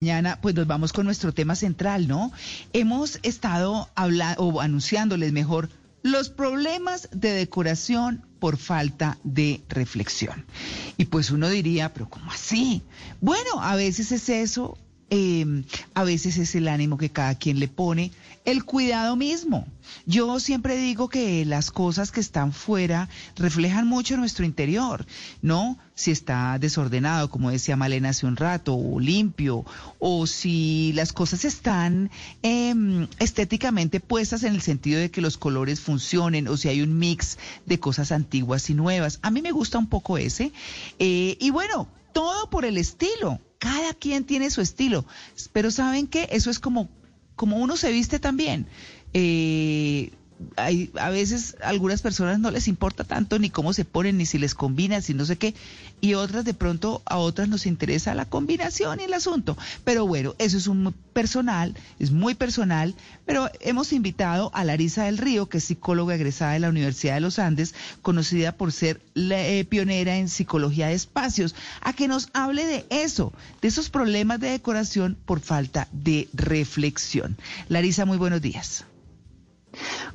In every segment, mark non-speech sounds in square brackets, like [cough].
Mañana, pues nos vamos con nuestro tema central, ¿no? Hemos estado hablando, o anunciándoles mejor, los problemas de decoración por falta de reflexión. Y pues uno diría, pero ¿cómo así? Bueno, a veces es eso, eh, a veces es el ánimo que cada quien le pone, el cuidado mismo. Yo siempre digo que las cosas que están fuera reflejan mucho nuestro interior, ¿no? Si está desordenado, como decía Malena hace un rato, o limpio, o si las cosas están eh, estéticamente puestas en el sentido de que los colores funcionen, o si hay un mix de cosas antiguas y nuevas. A mí me gusta un poco ese. Eh, y bueno, todo por el estilo cada quien tiene su estilo, pero ¿saben qué? Eso es como, como uno se viste también. Eh, hay, a veces algunas personas no les importa tanto ni cómo se ponen, ni si les combina, si no sé qué, y otras de pronto a otras nos interesa la combinación y el asunto. Pero bueno, eso es un personal, es muy personal, pero hemos invitado a Larisa del Río, que es psicóloga egresada de la Universidad de los Andes, conocida por ser la, eh, pionera en psicología de espacios, a que nos hable de eso, de esos problemas de decoración por falta de reflexión. Larisa, muy buenos días.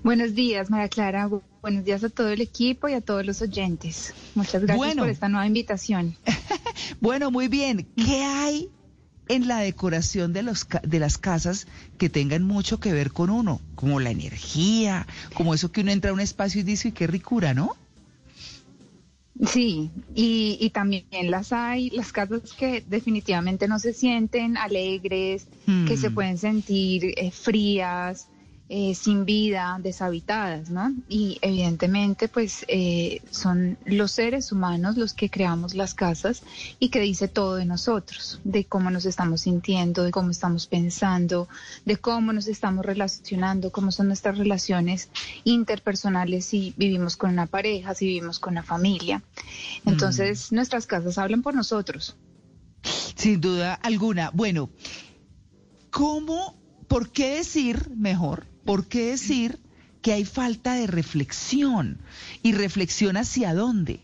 Buenos días, María Clara. Buenos días a todo el equipo y a todos los oyentes. Muchas gracias por esta nueva invitación. [laughs] bueno, muy bien. ¿Qué hay en la decoración de, los, de las casas que tengan mucho que ver con uno? Como la energía, como eso que uno entra a un espacio y dice, qué ricura, ¿no? Sí, y, también las hay, las casas que definitivamente no se sienten alegres, que se hmm. pueden sentir eh, frías, eh, sin vida, deshabitadas, ¿no? Y evidentemente, pues eh, son los seres humanos los que creamos las casas y que dice todo de nosotros, de cómo nos estamos sintiendo, de cómo estamos pensando, de cómo nos estamos relacionando, cómo son nuestras relaciones interpersonales si vivimos con una pareja, si vivimos con una familia. Entonces, mm. nuestras casas hablan por nosotros. Sin duda alguna. Bueno, ¿cómo, por qué decir mejor? ¿Por qué decir que hay falta de reflexión? ¿Y reflexión hacia dónde?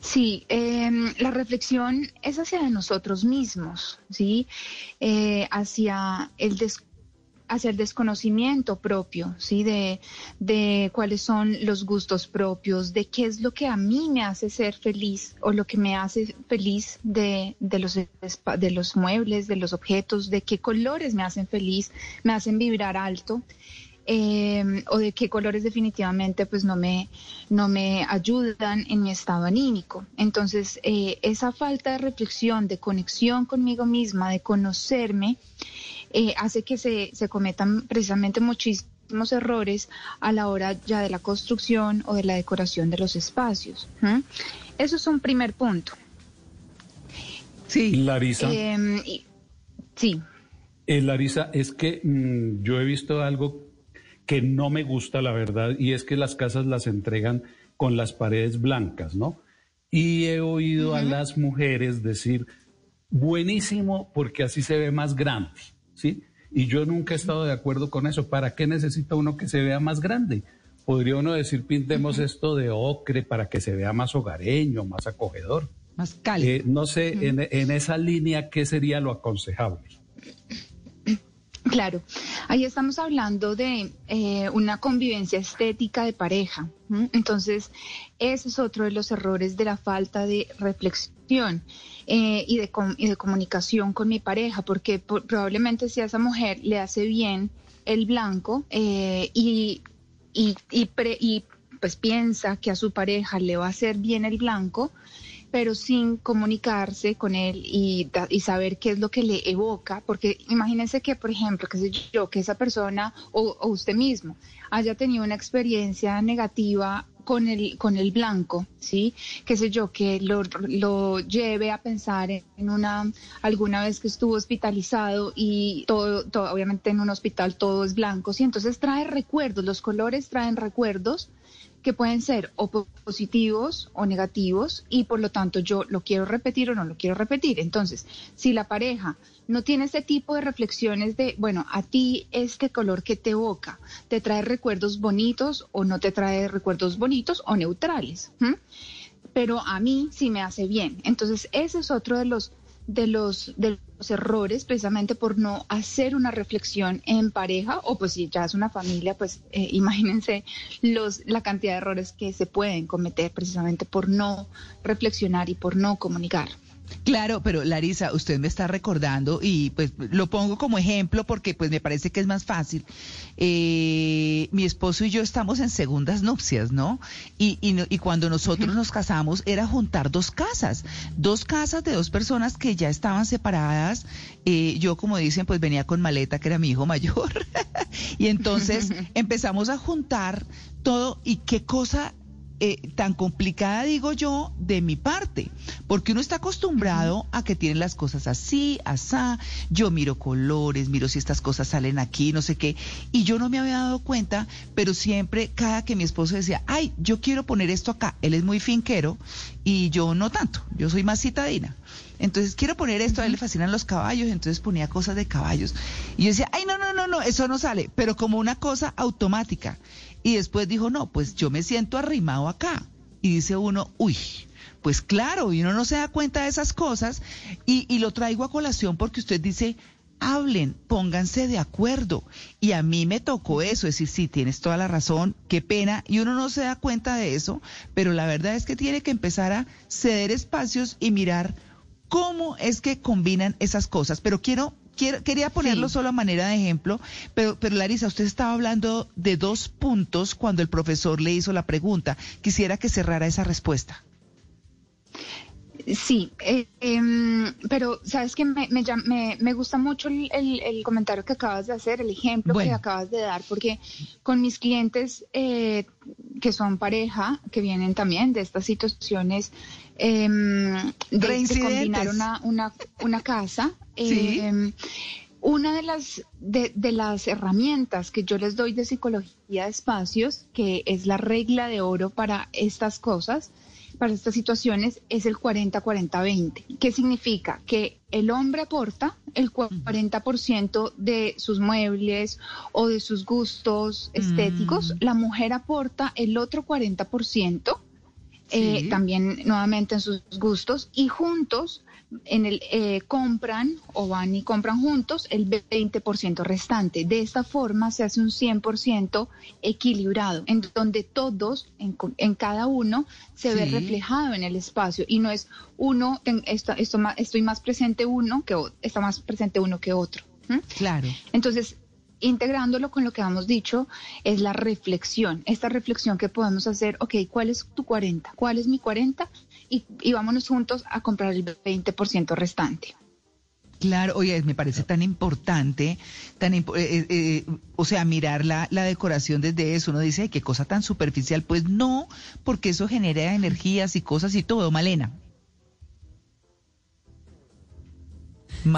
Sí, em, la reflexión es hacia nosotros mismos, ¿sí? Eh, hacia el descubrimiento hacia el desconocimiento propio, ¿sí? De, de cuáles son los gustos propios, de qué es lo que a mí me hace ser feliz o lo que me hace feliz de, de, los, de los muebles, de los objetos, de qué colores me hacen feliz, me hacen vibrar alto. Eh, o de qué colores definitivamente pues no me, no me ayudan en mi estado anímico. Entonces, eh, esa falta de reflexión, de conexión conmigo misma, de conocerme, eh, hace que se, se cometan precisamente muchísimos errores a la hora ya de la construcción o de la decoración de los espacios. Eso es un primer punto. Sí. Larisa. Em, sí. Eh, Larisa, es que mm, yo he visto algo que no me gusta, la verdad, y es que las casas las entregan con las paredes blancas, ¿no? Y he oído a las mujeres decir, buenísimo porque así se ve más grande. ¿Sí? Y yo nunca he estado de acuerdo con eso. ¿Para qué necesita uno que se vea más grande? Podría uno decir, pintemos esto de ocre para que se vea más hogareño, más acogedor. Más cálido. Eh, no sé, en, esa línea, ¿qué sería lo aconsejable? Claro, ahí estamos hablando de eh, una convivencia estética de pareja. Entonces, ese es otro de los errores de la falta de reflexión. Eh, y, de, y de comunicación con mi pareja, porque probablemente si a esa mujer le hace bien el blanco eh, y, y, y, pues piensa que a su pareja le va a hacer bien el blanco, pero sin comunicarse con él y, y, saber qué es lo que le evoca, porque imagínense que, por ejemplo, que sé yo, que esa persona o, usted mismo haya tenido una experiencia negativa con el, con el blanco, ¿sí? Qué sé yo, que lo, lo lleve a pensar en una, alguna vez que estuvo hospitalizado y todo, todo, obviamente en un hospital todo es blanco, ¿sí? Entonces trae recuerdos, los colores traen recuerdos que pueden ser o positivos o negativos y por lo tanto yo lo quiero repetir o no lo quiero repetir. Entonces, si la pareja no tiene ese tipo de reflexiones de, bueno, a ti este color que te evoca, ¿te trae recuerdos bonitos o no te trae recuerdos bonitos o neutrales? Pero a mí sí me hace bien. Entonces, ese es otro de los de los, de los errores precisamente por no hacer una reflexión en pareja o pues si ya es una familia, pues eh, [laughs] imagínense los, la cantidad de errores que se pueden cometer precisamente por no reflexionar y por no comunicar. Claro, pero Larisa, usted me está recordando y pues lo pongo como ejemplo porque pues me parece que es más fácil. Eh, mi esposo y yo estamos en segundas nupcias, ¿no? Y, y, cuando nosotros nos casamos era juntar dos casas, dos casas de dos personas que ya estaban separadas. Eh, yo, como dicen, pues venía con maleta, que era mi hijo mayor. [laughs] y entonces [laughs] empezamos a juntar todo y qué cosa eh, tan complicada, digo yo, de mi parte, porque uno está acostumbrado a que tienen las cosas así, asá, yo miro colores, miro si estas cosas salen aquí, no sé qué, y yo no me había dado cuenta, pero siempre, cada que mi esposo decía, ay, yo quiero poner esto acá, él es muy finquero y yo no tanto, yo soy más citadina. Entonces, quiero poner esto, a él le fascinan los caballos, entonces ponía cosas de caballos. Y yo decía, ay, no, no, no, no, eso no sale, pero como una cosa automática. Y después dijo, no, pues yo me siento arrimado acá. Y dice uno, uy, pues claro, y uno no se da cuenta de esas cosas. Y, lo traigo a colación porque usted dice, hablen, pónganse de acuerdo. Y a mí me tocó eso, es decir, sí, tienes toda la razón, qué pena, y uno no se da cuenta de eso, pero la verdad es que tiene que empezar a ceder espacios y mirar cómo es que combinan esas cosas. Pero quiero quería ponerlo solo a manera de ejemplo, pero, pero Larisa, usted estaba hablando de dos puntos cuando el profesor le hizo la pregunta. Quisiera que cerrara esa respuesta. Sí, eh, em, pero sabes que me, me, gusta mucho el, comentario que acabas de hacer, el ejemplo que acabas de dar, porque con mis clientes eh, que son pareja, que vienen también de estas situaciones em, de, combinar una, una, una casa, em, una de las, de, de, las herramientas que yo les doy de psicología de espacios, que es la regla de oro para estas cosas, para estas situaciones es el 40-40-20. ¿Qué significa? Que el hombre aporta el 40% de sus muebles o de sus gustos estéticos, mm. la mujer aporta el otro 40%. Eh, también nuevamente en sus gustos y juntos en el eh, compran o van y compran juntos el 20% restante. De esta forma se hace un 100% equilibrado, en donde todos, en, en cada uno, se ve reflejado en el espacio y no es uno, esto, esto, estoy más presente uno que está más presente uno que otro. Claro. Entonces, integrándolo con lo que hemos dicho, es la reflexión. Esta reflexión que podemos hacer, ok, ¿cuál es tu 40? ¿Cuál es mi 40? Y, vámonos juntos a comprar el 20% restante. Claro, oye, me parece tan importante, tan eh, eh, eh, o sea, mirar la, la, decoración desde eso. Uno dice, qué cosa tan superficial. Pues no, porque eso genera energías y cosas y todo, Malena.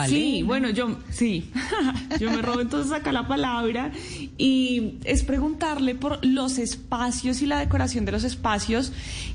Sí, bueno, yo sí, [laughs] yo me robo entonces acá la palabra y es preguntarle por los espacios y la decoración de los espacios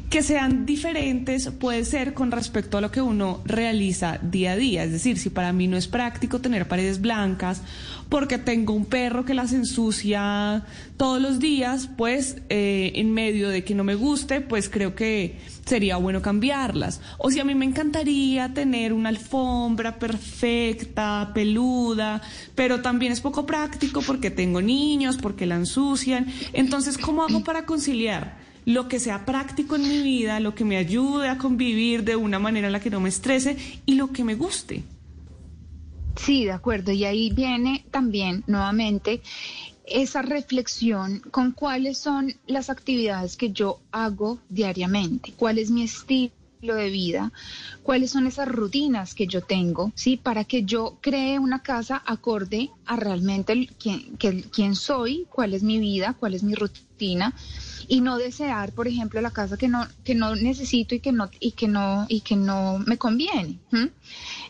que sean diferentes, puede ser con respecto a lo que uno realiza día a día. Es decir, si para mí no es práctico tener paredes blancas porque tengo un perro que las ensucia todos los días, pues eh, en medio de que no me guste, pues creo que sería bueno cambiarlas. O si a mí me encantaría tener una alfombra perfecta, peluda, pero también es poco práctico porque tengo niños, porque la ensucian. Entonces, ¿cómo hago para conciliar? lo que sea práctico en mi vida, lo que me ayude a convivir de una manera en la que no me estrese y lo que me guste. Sí, de acuerdo. Y ahí viene también nuevamente esa reflexión con cuáles son las actividades que yo hago diariamente, cuál es mi estilo de vida, cuáles son esas rutinas que yo tengo, ¿sí? Para que yo cree una casa acorde a realmente quién, soy, cuál es mi vida, cuál es mi rutina y no desear, por ejemplo, la casa que no que no necesito y que no y que no y que no me conviene.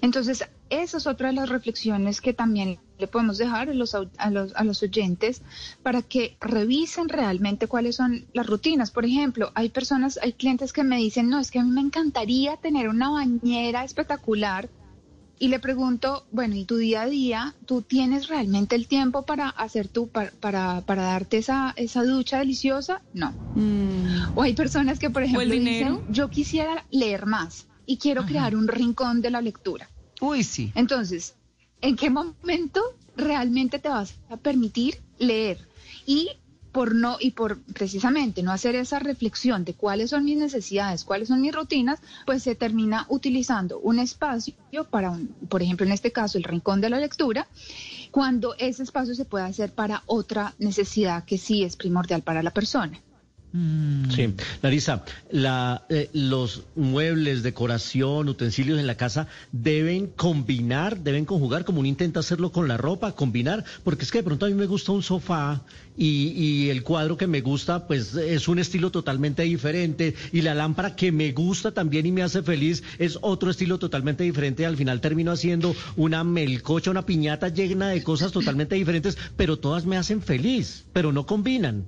Entonces, esa es otra de las reflexiones que también le podemos dejar a los, a los, a los oyentes para que revisen realmente cuáles son las rutinas. Por ejemplo, hay personas, hay clientes que me dicen, no, es que a mí me encantaría tener una bañera espectacular. Y le pregunto, bueno, ¿y tu día a día, tú tienes realmente el tiempo para hacer tu, para, para, darte esa, esa ducha deliciosa? No. Mm. O hay personas que, por ejemplo, dicen, yo quisiera leer más y quiero crear un rincón de la lectura. Uy, sí. Entonces, ¿en qué momento realmente te vas a permitir leer? Y por no y por precisamente no hacer esa reflexión de cuáles son mis necesidades, cuáles son mis rutinas, pues se termina utilizando un espacio para un, por ejemplo, en este caso el rincón de la lectura, cuando ese espacio se puede hacer para otra necesidad que sí es primordial para la persona. Mm. Sí, Larisa, la, eh, los muebles, decoración, utensilios en la casa deben combinar, deben conjugar, como uno intenta hacerlo con la ropa, combinar, porque es que de pronto a mí me gusta un sofá y, y, el cuadro que me gusta, pues es un estilo totalmente diferente y la lámpara que me gusta también y me hace feliz es otro estilo totalmente diferente. Y al final termino haciendo una melcocha, una piñata llena de cosas totalmente diferentes, pero todas me hacen feliz, pero no combinan.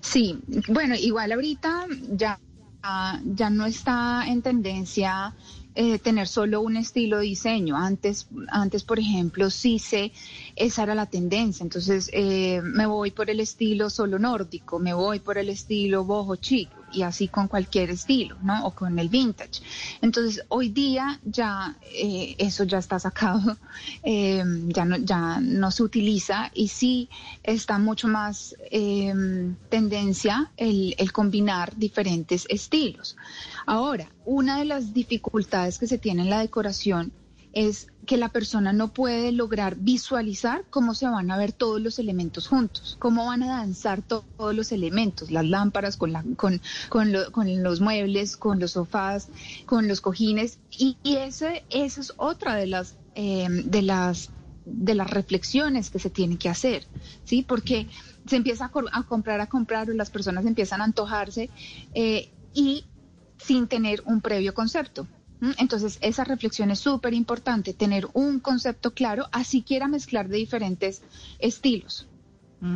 Sí, bueno, igual ahorita ya, ya no está en tendencia eh, tener solo un estilo de diseño. Antes, antes, por ejemplo, sí se, esa era la tendencia. Entonces, eh, me voy por el estilo solo nórdico, me voy por el estilo boho chic y así con cualquier estilo, ¿no? O con el vintage. Entonces, hoy día ya eh, eso ya está sacado, [laughs] em, ya, no, ya no se utiliza y sí está mucho más em, tendencia el, el combinar diferentes estilos. Ahora, una de las dificultades que se tiene en la decoración es que la persona no puede lograr visualizar cómo se van a ver todos los elementos juntos, cómo van a danzar todos los elementos, las lámparas con, la, con, con, los muebles, con los sofás, con los cojines. Y, y ese, esa es otra de las, em, de, las, de las reflexiones que se tienen que hacer, ¿sí? Porque se empieza a, comprar, a comprar, las personas empiezan a antojarse eh, y sin tener un previo concepto. Entonces, esa reflexión es súper importante, tener un concepto claro, así quiera mezclar de diferentes estilos.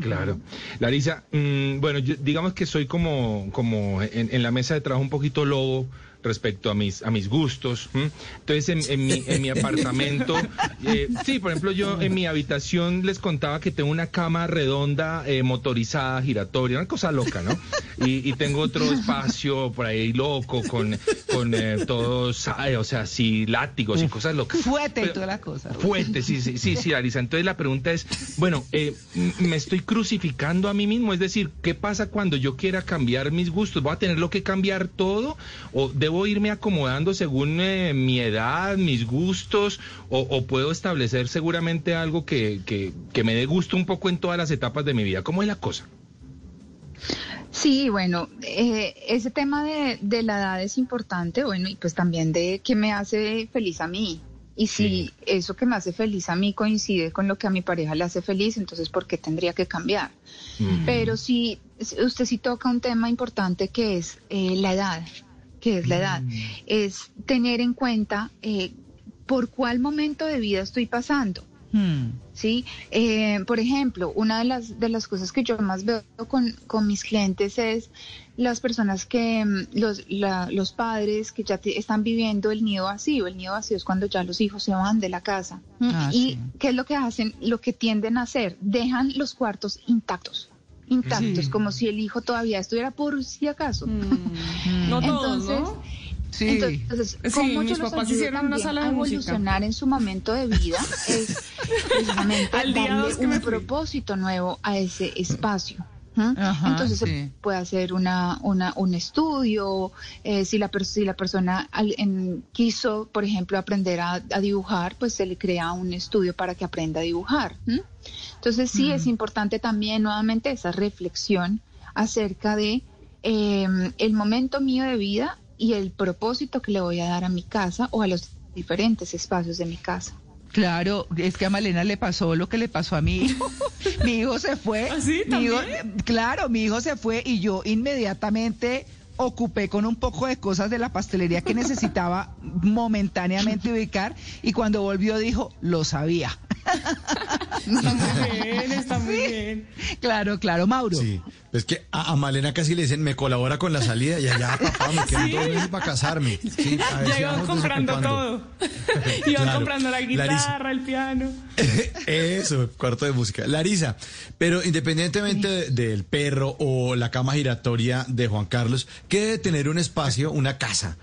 Claro. Larisa, mm, bueno, digamos que soy como, como en, en, la mesa de trabajo un poquito lobo respecto a mis, a mis gustos. Entonces, en, mi, en mi [laughs] apartamento, eh, sí, por ejemplo, yo en mi habitación les contaba que tengo una cama redonda, eh, motorizada, giratoria, una cosa loca, ¿no? Y, tengo otro espacio por ahí loco, con, con eh, todos, o sea, sí, látigos y cosas locas. Fuete y toda la cosa. Fuete, sí, sí, sí, sí. Entonces la pregunta es, bueno, me estoy crucificando a mí mismo, es decir, ¿qué pasa cuando yo quiera cambiar mis gustos? ¿Voy a tenerlo que cambiar todo? ¿O de ¿Debo irme acomodando según eh, mi edad, mis gustos, o, puedo establecer seguramente algo que, que, me dé gusto un poco en todas las etapas de mi vida? ¿Cómo es la cosa? Sí, bueno, eh, ese tema de, de, la edad es importante, bueno, y pues también de qué me hace feliz a mí. Y si eso que me hace feliz a mí coincide con lo que a mi pareja le hace feliz, entonces ¿por qué tendría que cambiar? Mm. Pero si usted sí toca un tema importante que es eh, la edad que es la edad, mm. es tener en cuenta eh, por cuál momento de vida estoy pasando. Hmm. Sí, eh, por ejemplo, una de las de las cosas que yo más veo con, con mis clientes es las personas que mm, los los padres que ya están viviendo el nido vacío. El nido vacío es cuando ya los hijos se van de la casa. Ah, y qué es lo que hacen, lo que tienden a hacer, dejan los cuartos intactos intactos, como si el hijo todavía estuviera por si acaso. Mm. no todos, entonces, ¿no? Sí. Entonces, como mis papás hicieron una sala de a evolucionar en su momento de vida es [laughs] precisamente darle un propósito nuevo a ese espacio. Entonces se puede hacer una, una, un estudio, eh, si, la si la persona quiso, por ejemplo, aprender a, dibujar, pues se le crea un estudio para que aprenda a dibujar. Entonces sí es importante también nuevamente esa reflexión acerca de em, el momento mío de vida y el propósito que le voy a dar a mi casa o a los diferentes espacios de mi casa. Claro, es que a Malena le pasó lo que le pasó a mi hijo. [laughs] mi hijo se fue. ¿Así? ¿Ah, claro, mi hijo se fue y yo inmediatamente ocupé con un poco de cosas de la pastelería que necesitaba momentáneamente ubicar y cuando volvió dijo, lo sabía. [laughs] Está muy bien, está muy bien. Claro, claro, Mauro. Sí, es que a, Malena casi le dicen, me colabora con la salida y allá, papá, me quedan dos meses para casarme. Sí, ya iban comprando todo. [laughs] iban comprando la guitarra, el piano. [laughs] Eso, cuarto de música. Larisa, pero independientemente del perro o la cama giratoria de Juan Carlos, ¿qué debe tener un espacio, una casa?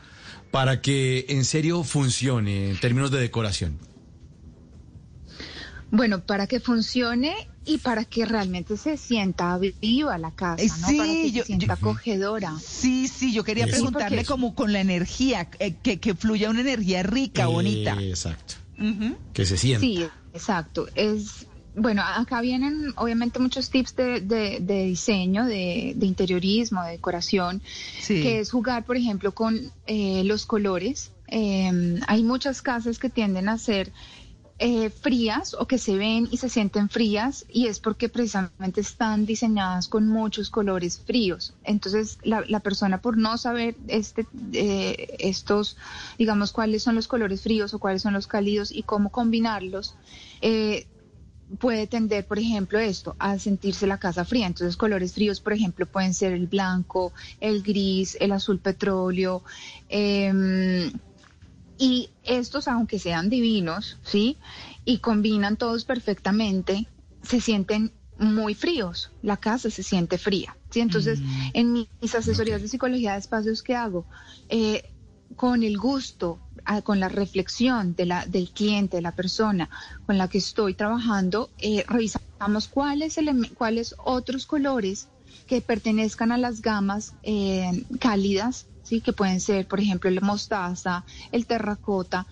para que en serio funcione en términos de decoración? Bueno, para que funcione y para que realmente se sienta viva la casa, Eh, ¿no? sí, para que yo- se sienta yo- acogedora. Sí, sí, yo quería preguntarle como con la energía, eh, que, que fluya una energía rica, bonita. Exacto. Que se sienta. Sí, exacto. Es bueno, acá vienen obviamente muchos tips de, de- de diseño, de, de interiorismo, de decoración, Sí. que es jugar, por ejemplo, con eh, los colores. Eh, hay muchas casas que tienden a ser eh, frías o que se ven y se sienten frías y es porque precisamente están diseñadas con muchos colores fríos. Entonces la, persona por no saber este, eh, estos, digamos, cuáles son los colores fríos o cuáles son los cálidos y cómo combinarlos, eh, puede tender, por ejemplo, esto, a sentirse la casa fría. Entonces, colores fríos, por ejemplo, pueden ser el blanco, el gris, el azul petróleo. em, y estos, aunque sean divinos, ¿sí? Y combinan todos perfectamente, se sienten muy fríos. La casa se siente fría, ¿sí? Entonces, en mis asesorías de psicología de espacios que hago, eh, con el gusto, con la reflexión de la, del cliente, de la persona con la que estoy trabajando, eh, revisamos cuáles, cuáles otros colores que pertenezcan a las gamas eh, cálidas, ¿sí? que pueden ser, por ejemplo, el mostaza, el terracota,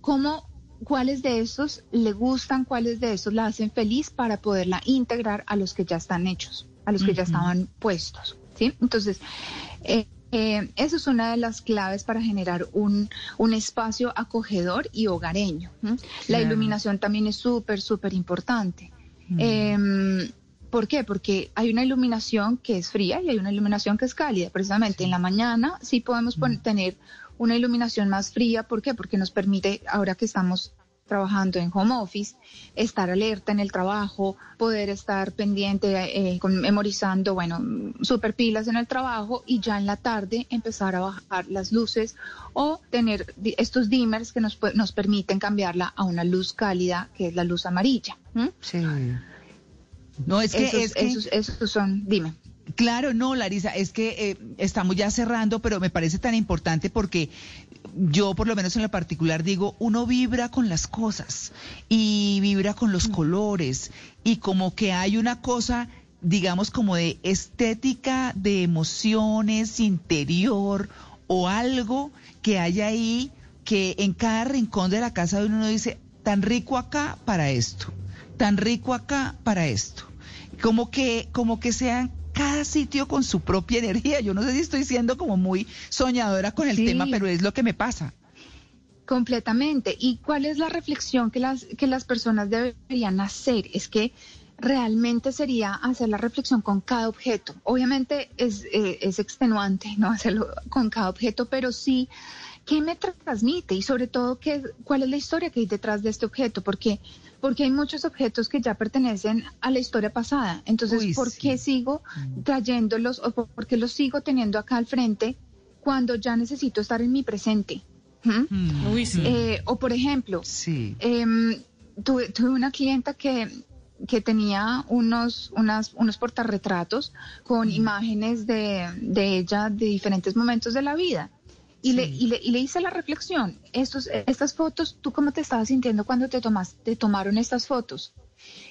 cómo, cuáles de estos le gustan, cuáles de estos la hacen feliz para poderla integrar a los que ya están hechos, a los que ya estaban puestos. ¿sí? Entonces, eh, eh, eso es una de las claves para generar un, un espacio acogedor y hogareño. La iluminación también es súper, súper importante. ¿Por qué? Porque hay una iluminación que es fría y hay una iluminación que es cálida. Precisamente en la mañana sí podemos pon- tener una iluminación más fría. ¿Por qué? Porque nos permite, ahora que estamos trabajando en home office, estar alerta en el trabajo, poder estar pendiente, eh, con- memorizando, bueno, super pilas en el trabajo y ya en la tarde empezar a bajar las luces o tener estos dimmers que nos, nos permiten cambiarla a una luz cálida, que es la luz amarilla. ¿m? Sí. No, es que, esos, es que- esos, esos son, dime. Claro, no, Larisa, es que eh, estamos ya cerrando, pero me parece tan importante porque yo, por lo menos en lo particular, digo, uno vibra con las cosas y vibra con los colores y como que hay una cosa, digamos, como de estética, de emociones, interior o algo que hay ahí que en cada rincón de la casa de uno uno dice, tan rico acá para esto, tan rico acá para esto como que, como que sean cada sitio con su propia energía. Yo no sé si estoy siendo como muy soñadora con el Sí. tema, pero es lo que me pasa. Completamente. ¿Y cuál es la reflexión que las, que las personas deberían hacer? Es que realmente sería hacer la reflexión con cada objeto. Obviamente es, eh, es extenuante no [laughs] hacerlo con cada objeto, pero sí qué me transmite y sobre todo qué, cuál es la historia que hay detrás de este objeto, porque porque hay muchos objetos que ya pertenecen a la historia pasada. Entonces, Uy, ¿por sí. qué sigo trayéndolos o por qué los sigo teniendo acá al frente cuando ya necesito estar en mi presente? ¿Mm? Mm, Uy, sí. Eh, o por ejemplo, sí. em, tuve, tuve una clienta que, que tenía unos, unas, unos portarretratos con imágenes de, de ella de diferentes momentos de la vida. Y, le, y, le, y le hice la reflexión, estos, estas fotos, ¿tú cómo te estabas sintiendo cuando te, tomas, te tomaron estas fotos?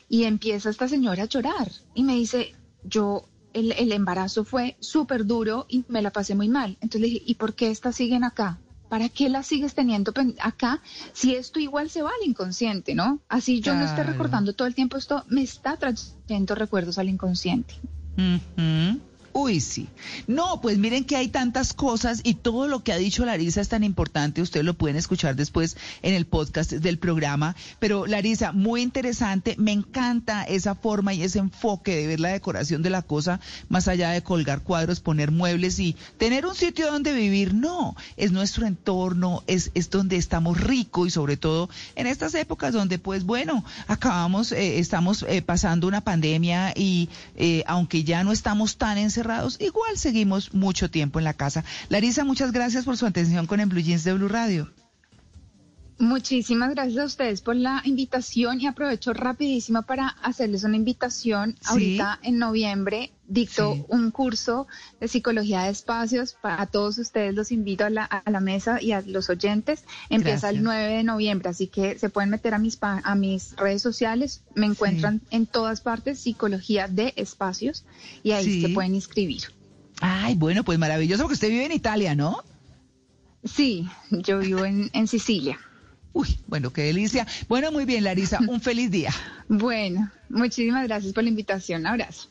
Y empieza esta señora a llorar y me dice, yo, el, el embarazo fue súper duro y me la pasé muy mal. Entonces le dije, ¿y por qué estas siguen acá? ¿Para qué las sigues teniendo acá si esto igual se va al inconsciente, ¿no? Así yo no esté Claro. recordando todo el tiempo esto, me está trayendo recuerdos al inconsciente. Ujú. Uy, sí. No, pues miren que hay tantas cosas y todo lo que ha dicho Larisa es tan importante. Ustedes lo pueden escuchar después en el podcast del programa. Pero Larisa, muy interesante. Me encanta esa forma y ese enfoque de ver la decoración de la cosa, más allá de colgar cuadros, poner muebles y tener un sitio donde vivir. No, es nuestro entorno, es, es donde estamos ricos y sobre todo en estas épocas donde, pues bueno, acabamos, eh, estamos eh, pasando una pandemia y eh, aunque ya no estamos tan encerrados, igual seguimos mucho tiempo en la casa. Larisa, muchas gracias por su atención con el Blue Jeans de Blue Radio. Muchísimas gracias a ustedes por la invitación y aprovecho rapidísimo para hacerles una invitación. Ahorita en noviembre dicto un curso de psicología de espacios. Para todos ustedes los invito a la, a la mesa y a los oyentes. Empieza el 9 de noviembre, así que se pueden meter a mis, a mis redes sociales. Me encuentran en todas partes psicología de espacios y ahí se pueden inscribir. Ay, bueno, pues maravilloso porque usted vive en Italia, ¿no? Sí, yo vivo en, en Sicilia. Uy, bueno, qué delicia. Bueno, muy bien, Larisa, un feliz día. [laughs] Bueno, muchísimas gracias por la invitación. Abrazo.